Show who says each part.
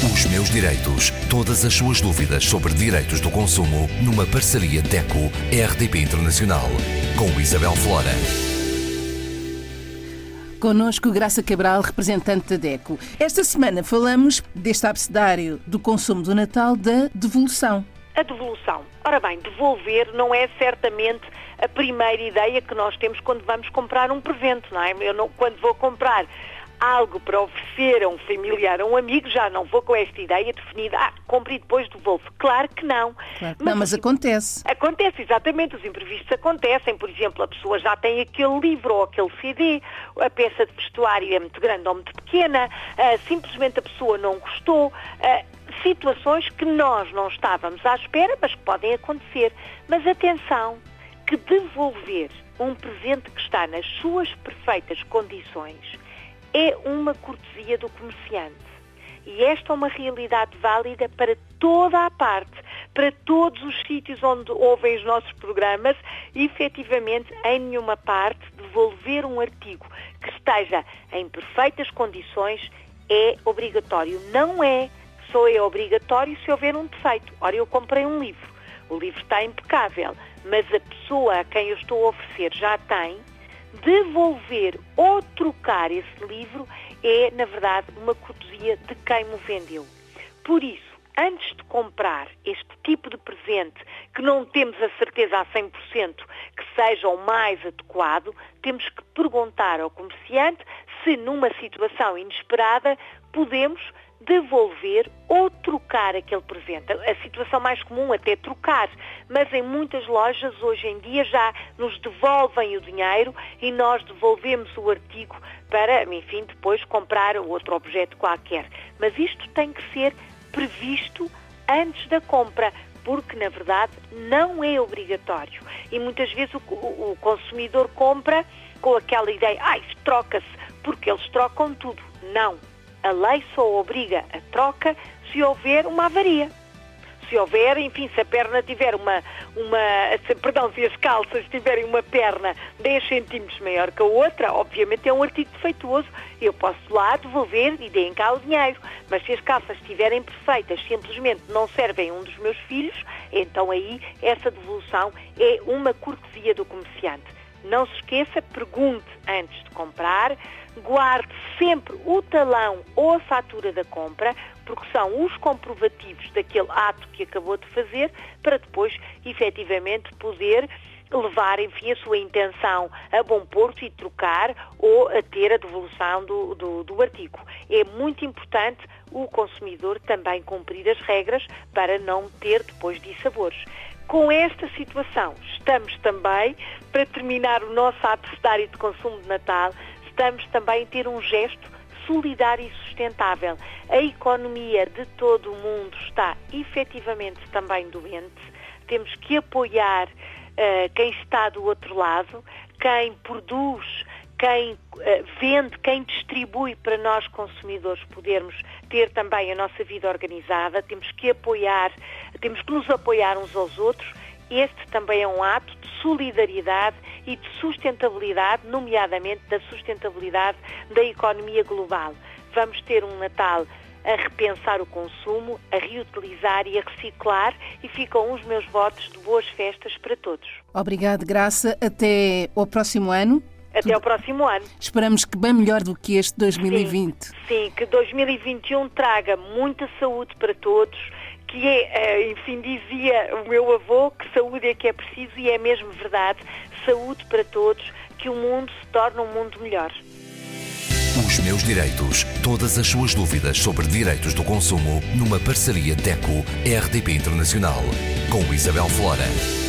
Speaker 1: Os meus direitos. Todas as suas dúvidas sobre direitos do consumo numa parceria DECO-RDP Internacional. Com Isabel Flora.
Speaker 2: Conosco Graça Cabral, representante da DECO. Esta semana falamos deste abecedário do consumo do Natal da devolução.
Speaker 3: A devolução. Ora bem, devolver não é certamente a primeira ideia que nós temos quando vamos comprar um presente, não é? Eu não, quando vou comprar algo para oferecer a um familiar, a um amigo, já não vou com esta ideia definida, ah, compre e depois devolvo. Claro que não.
Speaker 2: Claro que mas, não, mas acontece.
Speaker 3: Acontece, exatamente, os imprevistos acontecem. Por exemplo, a pessoa já tem aquele livro ou aquele CD, a peça de vestuário é muito grande ou muito pequena, uh, simplesmente a pessoa não gostou. Uh, situações que nós não estávamos à espera, mas que podem acontecer. Mas atenção, que devolver um presente que está nas suas perfeitas condições é uma cortesia do comerciante. E esta é uma realidade válida para toda a parte, para todos os sítios onde ouvem os nossos programas, efetivamente em nenhuma parte devolver um artigo que esteja em perfeitas condições é obrigatório. Não é, só é obrigatório se houver um defeito. Ora, eu comprei um livro, o livro está impecável, mas a pessoa a quem eu estou a oferecer já tem, devolver ou trocar esse livro é, na verdade, uma cortesia de quem me vendeu. Por isso, antes de comprar este tipo de presente, que não temos a certeza a 100% que seja o mais adequado, temos que perguntar ao comerciante se, numa situação inesperada, podemos devolver ou trocar aquele presente. A situação mais comum até é trocar, mas em muitas lojas hoje em dia já nos devolvem o dinheiro e nós devolvemos o artigo para, enfim, depois comprar outro objeto qualquer. Mas isto tem que ser previsto antes da compra, porque na verdade não é obrigatório. E muitas vezes o, o, consumidor compra com aquela ideia, ah, isso troca-se, porque eles trocam tudo. Não, a lei só obriga a troca se houver uma avaria. Se houver, enfim, se a perna tiver uma, uma se, perdão, se as calças tiverem uma perna 10 centímetros maior que a outra, obviamente é um artigo defeituoso, eu posso lá devolver e deem cá o dinheiro. Mas se as calças estiverem perfeitas, simplesmente não servem um dos meus filhos, então aí essa devolução é uma cortesia do comerciante. Não se esqueça, pergunte antes de comprar, guarde sempre o talão ou a fatura da compra, porque são os comprovativos daquele ato que acabou de fazer, para depois efetivamente poder levar, enfim, a sua intenção a bom porto e trocar ou a ter a devolução do, do, do artigo. É muito importante o consumidor também cumprir as regras para não ter depois dissabores. Com esta situação, estamos também, para terminar o nosso abecedário de consumo de Natal, estamos também a ter um gesto solidário e sustentável. A economia de todo o mundo está efetivamente também doente. Temos que apoiar uh, quem está do outro lado, quem produz, quem uh, vende, quem distribui para nós consumidores podermos ter também a nossa vida organizada. Temos que apoiar, temos que nos apoiar uns aos outros. Este também é um ato de solidariedade e de sustentabilidade, nomeadamente da sustentabilidade da economia global. Vamos ter um Natal a repensar o consumo, a reutilizar e a reciclar e ficam os meus votos de boas festas para todos.
Speaker 2: Obrigado, Graça. Até ao próximo ano.
Speaker 3: Até ao próximo ano.
Speaker 2: Esperamos que bem melhor do que este 2020.
Speaker 3: Sim, sim, que 2021 traga muita saúde para todos, que é, eh, enfim, dizia o meu avô que saúde é que é preciso e é mesmo verdade. Saúde para todos, que o mundo se torne um mundo melhor.
Speaker 1: Os meus direitos. Todas as suas dúvidas sobre direitos do consumo numa parceria DECO-RDP Internacional. Com Isabel Flora.